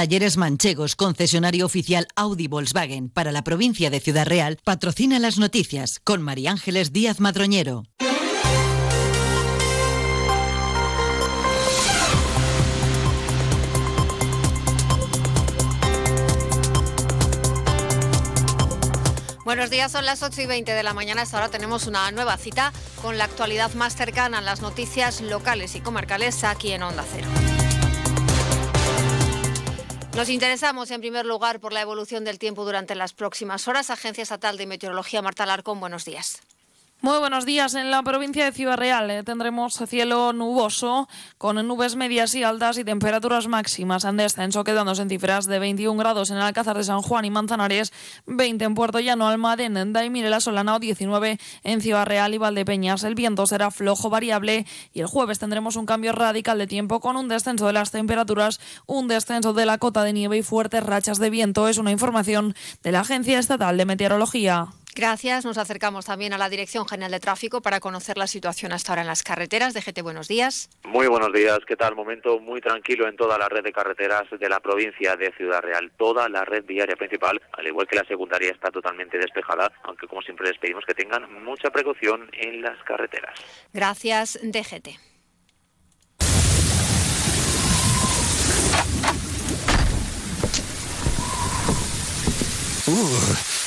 Talleres Manchegos, concesionario oficial Audi Volkswagen para la provincia de Ciudad Real, patrocina las noticias con María Ángeles Díaz Madroñero. Buenos días, son las 8 y 20 de la mañana. Hasta ahora tenemos una nueva cita con la actualidad más cercana a las noticias locales y comarcales aquí en Onda Cero. Nos interesamos en primer lugar por la evolución del tiempo durante las próximas horas. Agencia Estatal de Meteorología, Marta Larcón, buenos días. Muy buenos días. En la provincia de Ciudad Real eh, tendremos cielo nuboso con nubes medias y altas y temperaturas máximas en descenso, quedándose en cifras de 21 grados en el Alcázar de San Juan y Manzanares, 20 en Puerto Llano, Almadén, Daimir, La Solana o 19 en Ciudad Real y Valdepeñas. El viento será flojo variable y el jueves tendremos un cambio radical de tiempo con un descenso de las temperaturas, un descenso de la cota de nieve y fuertes rachas de viento. Es una información de la Agencia Estatal de Meteorología. Gracias. Nos acercamos también a la Dirección General de Tráfico para conocer la situación hasta ahora en las carreteras. DGT, buenos días. Muy buenos días. ¿Qué tal? Momento muy tranquilo en toda la red de carreteras de la provincia de Ciudad Real. Toda la red viaria principal, al igual que la secundaria, está totalmente despejada, aunque como siempre les pedimos que tengan mucha precaución en las carreteras. Gracias, DGT. Uh.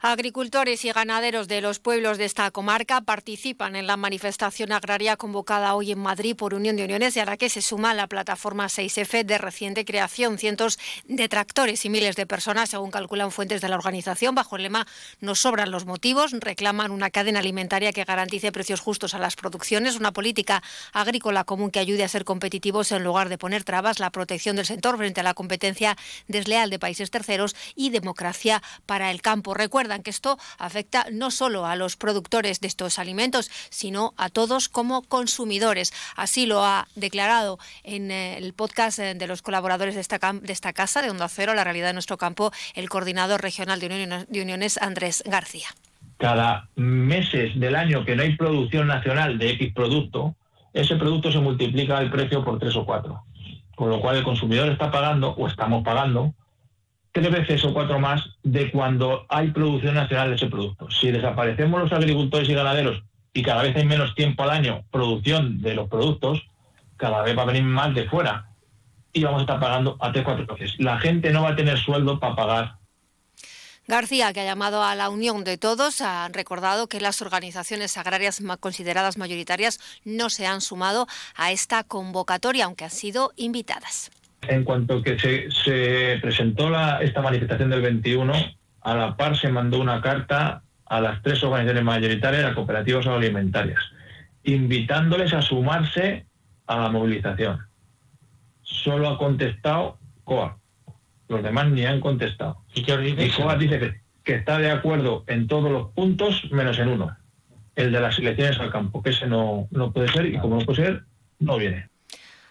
Agricultores y ganaderos de los pueblos de esta comarca participan en la manifestación agraria convocada hoy en Madrid por Unión de Uniones y a la que se suma la plataforma 6F de reciente creación. Cientos de tractores y miles de personas, según calculan fuentes de la organización, bajo el lema Nos sobran los motivos, reclaman una cadena alimentaria que garantice precios justos a las producciones, una política agrícola común que ayude a ser competitivos en lugar de poner trabas, la protección del sector frente a la competencia desleal de países terceros y democracia para el campo. Recuerda que esto afecta no solo a los productores de estos alimentos, sino a todos como consumidores. Así lo ha declarado en eh, el podcast eh, de los colaboradores de esta, de esta casa, de Onda Cero, la realidad de nuestro campo, el coordinador regional de uniones, de uniones Andrés García. Cada meses del año que no hay producción nacional de X producto, ese producto se multiplica el precio por tres o cuatro. Con lo cual el consumidor está pagando, o estamos pagando, tres veces o cuatro más de cuando hay producción nacional de ese producto. Si desaparecemos los agricultores y ganaderos y cada vez hay menos tiempo al año producción de los productos, cada vez va a venir más de fuera y vamos a estar pagando a tres cuatro veces. La gente no va a tener sueldo para pagar García, que ha llamado a la unión de todos, ha recordado que las organizaciones agrarias consideradas mayoritarias no se han sumado a esta convocatoria, aunque han sido invitadas. En cuanto que se, presentó esta manifestación del 21, a la par se mandó una carta a las tres organizaciones mayoritarias, las cooperativas agroalimentarias, invitándoles a sumarse a la movilización. Solo ha contestado COA. Los demás ni han contestado. ¿Y dice? COA dice que, que, está de acuerdo en todos los puntos menos en uno, el de las elecciones al campo, que ese no, no puede ser y como no puede ser, no viene.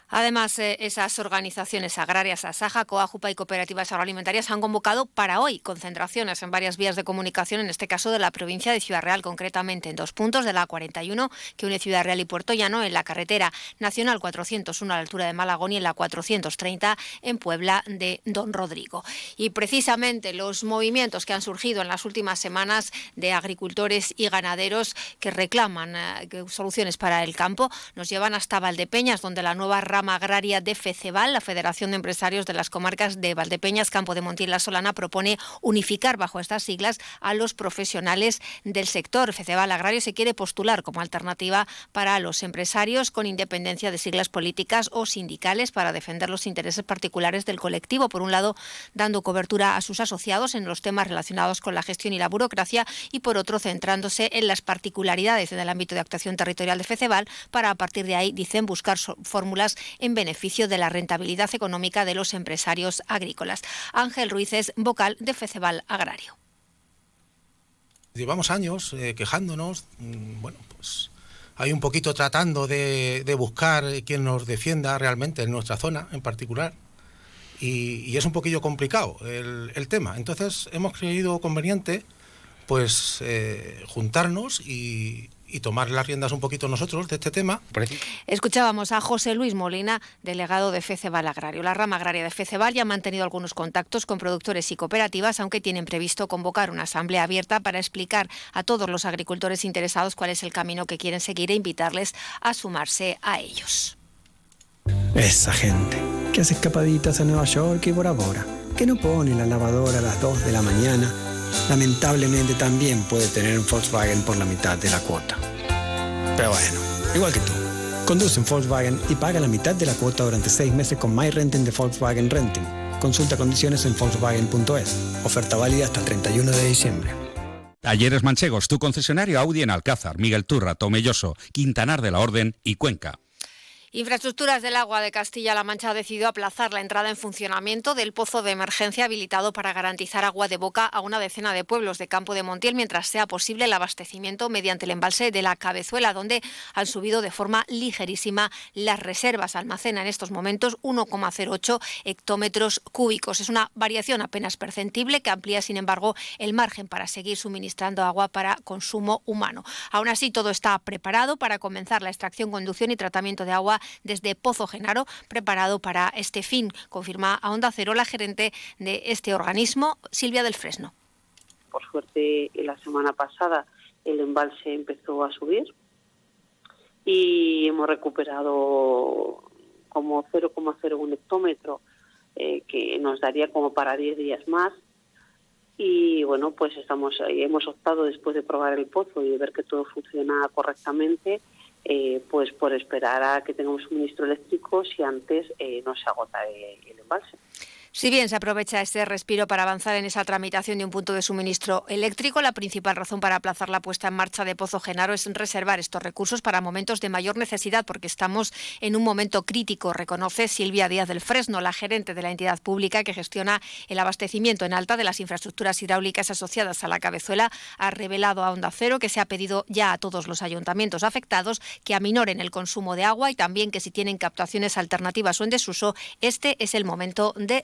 Además, eh, esas organizaciones agrarias, Asaja, Coajupa y cooperativas agroalimentarias han convocado para hoy concentraciones en varias vías de comunicación, en este caso de la provincia de Ciudad Real, concretamente en dos puntos de la 41 que une Ciudad Real y Puerto Llano, en la carretera nacional 401 a la altura de Malagón y en la 430 en Puebla de Don Rodrigo. Y precisamente los movimientos que han surgido en las últimas semanas de agricultores y ganaderos que reclaman eh, soluciones para el campo nos llevan hasta Valdepeñas, donde la nueva agraria de FECEVAL, la Federación de Empresarios de las Comarcas de Valdepeñas, Campo de Montiel La Solana, propone unificar bajo estas siglas a los profesionales del sector. FECEVAL Agrario se quiere postular como alternativa para los empresarios con independencia de siglas políticas o sindicales para defender los intereses particulares del colectivo. Por un lado, dando cobertura a sus asociados en los temas relacionados con la gestión y la burocracia y por otro, centrándose en las particularidades del ámbito de actuación territorial de FECEVAL para a partir de ahí, dicen, buscar fórmulas en beneficio de la rentabilidad económica de los empresarios agrícolas. Ángel Ruiz es vocal de FECEBAL Agrario. llevamos años eh, quejándonos, mm, bueno, pues hay un poquito tratando de, buscar quien nos defienda realmente en nuestra zona en particular. Y, es un poquillo complicado el, tema. Entonces hemos creído conveniente pues eh, juntarnos y, y tomar las riendas un poquito nosotros de este tema. Escuchábamos a José Luis Molina, delegado de FECEBAL Agrario. La rama agraria de FECEBAL ya ha mantenido algunos contactos con productores y cooperativas, aunque tienen previsto convocar una asamblea abierta para explicar a todos los agricultores interesados cuál es el camino que quieren seguir e invitarles a sumarse a ellos. Esa gente que hace escapaditas a Nueva York y Bora Bora, que no pone la lavadora a las 2 de la mañana lamentablemente también puede tener un Volkswagen por la mitad de la cuota. Pero bueno, igual que tú. Conduce un Volkswagen y paga la mitad de la cuota durante seis meses con MyRenting de Volkswagen Renting. Consulta condiciones en Volkswagen.es. Oferta válida hasta el 31 de diciembre. Talleres Manchegos, tu concesionario Audi en Alcázar, Miguel Turra, Tomelloso, Quintanar de la Orden y Cuenca. Infraestructuras del Agua de Castilla-La Mancha ha decidido aplazar la entrada en funcionamiento del pozo de emergencia habilitado para garantizar agua de boca a una decena de pueblos de Campo de Montiel mientras sea posible el abastecimiento mediante el embalse de la Cabezuela, donde han subido de forma ligerísima las reservas. Almacena en estos momentos 1,08 hectómetros cúbicos. Es una variación apenas perceptible que amplía, sin embargo, el margen para seguir suministrando agua para consumo humano. Aún así, todo está preparado para comenzar la extracción, conducción y tratamiento de agua desde Pozo Genaro, preparado para este fin, confirma a Onda Cero la gerente de este organismo, Silvia del Fresno. Por suerte, la semana pasada el embalse empezó a subir y hemos recuperado como 0,01 hectómetro eh, que nos daría como para 10 días más y bueno pues estamos hemos optado después de probar el pozo y de ver que todo funciona correctamente eh, pues por esperar a que tengamos suministro eléctrico si antes eh, no se agota el embalse. Si bien se aprovecha este respiro para avanzar en esa tramitación de un punto de suministro eléctrico, la principal razón para aplazar la puesta en marcha de Pozo Genaro es reservar estos recursos para momentos de mayor necesidad, porque estamos en un momento crítico, reconoce Silvia Díaz del Fresno, la gerente de la entidad pública que gestiona el abastecimiento en alta de las infraestructuras hidráulicas asociadas a la cabezuela. Ha revelado a Onda Cero que se ha pedido ya a todos los ayuntamientos afectados que aminoren el consumo de agua y también que si tienen captaciones alternativas o en desuso, este es el momento de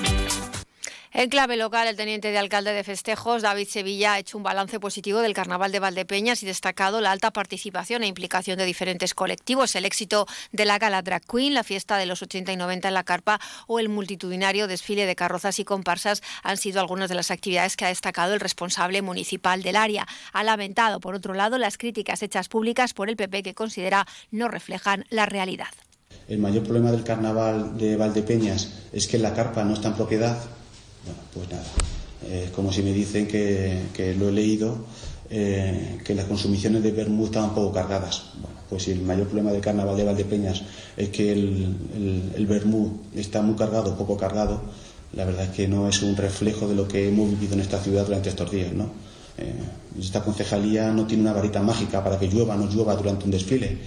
En clave local, el teniente de alcalde de festejos, David Sevilla, ha hecho un balance positivo del Carnaval de Valdepeñas y destacado la alta participación e implicación de diferentes colectivos, el éxito de la Gala Drag Queen, la fiesta de los 80 y 90 en la carpa o el multitudinario desfile de carrozas y comparsas han sido algunas de las actividades que ha destacado el responsable municipal del área. Ha lamentado, por otro lado, las críticas hechas públicas por el PP que considera no reflejan la realidad. El mayor problema del carnaval de Valdepeñas es que la carpa no está en propiedad bueno, pues nada, es como si me dicen que, lo he leído, eh, que las consumiciones de vermú estaban poco cargadas. Bueno, pues si el mayor problema del carnaval de Valdepeñas es que el, el, está muy cargado, poco cargado, la verdad es que no es un reflejo de lo que hemos vivido en esta ciudad durante estos días, ¿no? Eh, esta concejalía no tiene una varita mágica para que llueva o no llueva durante un desfile.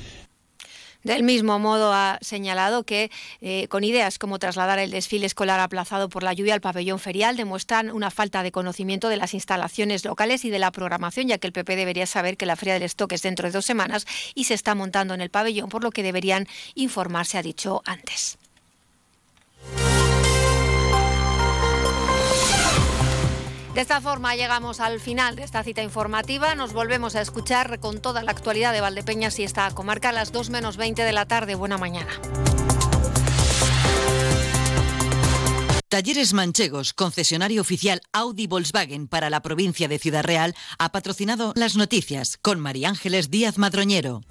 Del mismo modo, ha señalado que eh, con ideas como trasladar el desfile escolar aplazado por la lluvia al pabellón ferial demuestran una falta de conocimiento de las instalaciones locales y de la programación, ya que el PP debería saber que la Feria del Stock es dentro de dos semanas y se está montando en el pabellón, por lo que deberían informarse, ha dicho antes. De esta forma llegamos al final de esta cita informativa. Nos volvemos a escuchar con toda la actualidad de Valdepeñas y esta comarca a las 2 menos 20 de la tarde. Buena mañana. Talleres Manchegos, concesionario oficial Audi Volkswagen para la provincia de Ciudad Real, ha patrocinado las noticias con María Ángeles Díaz Madroñero.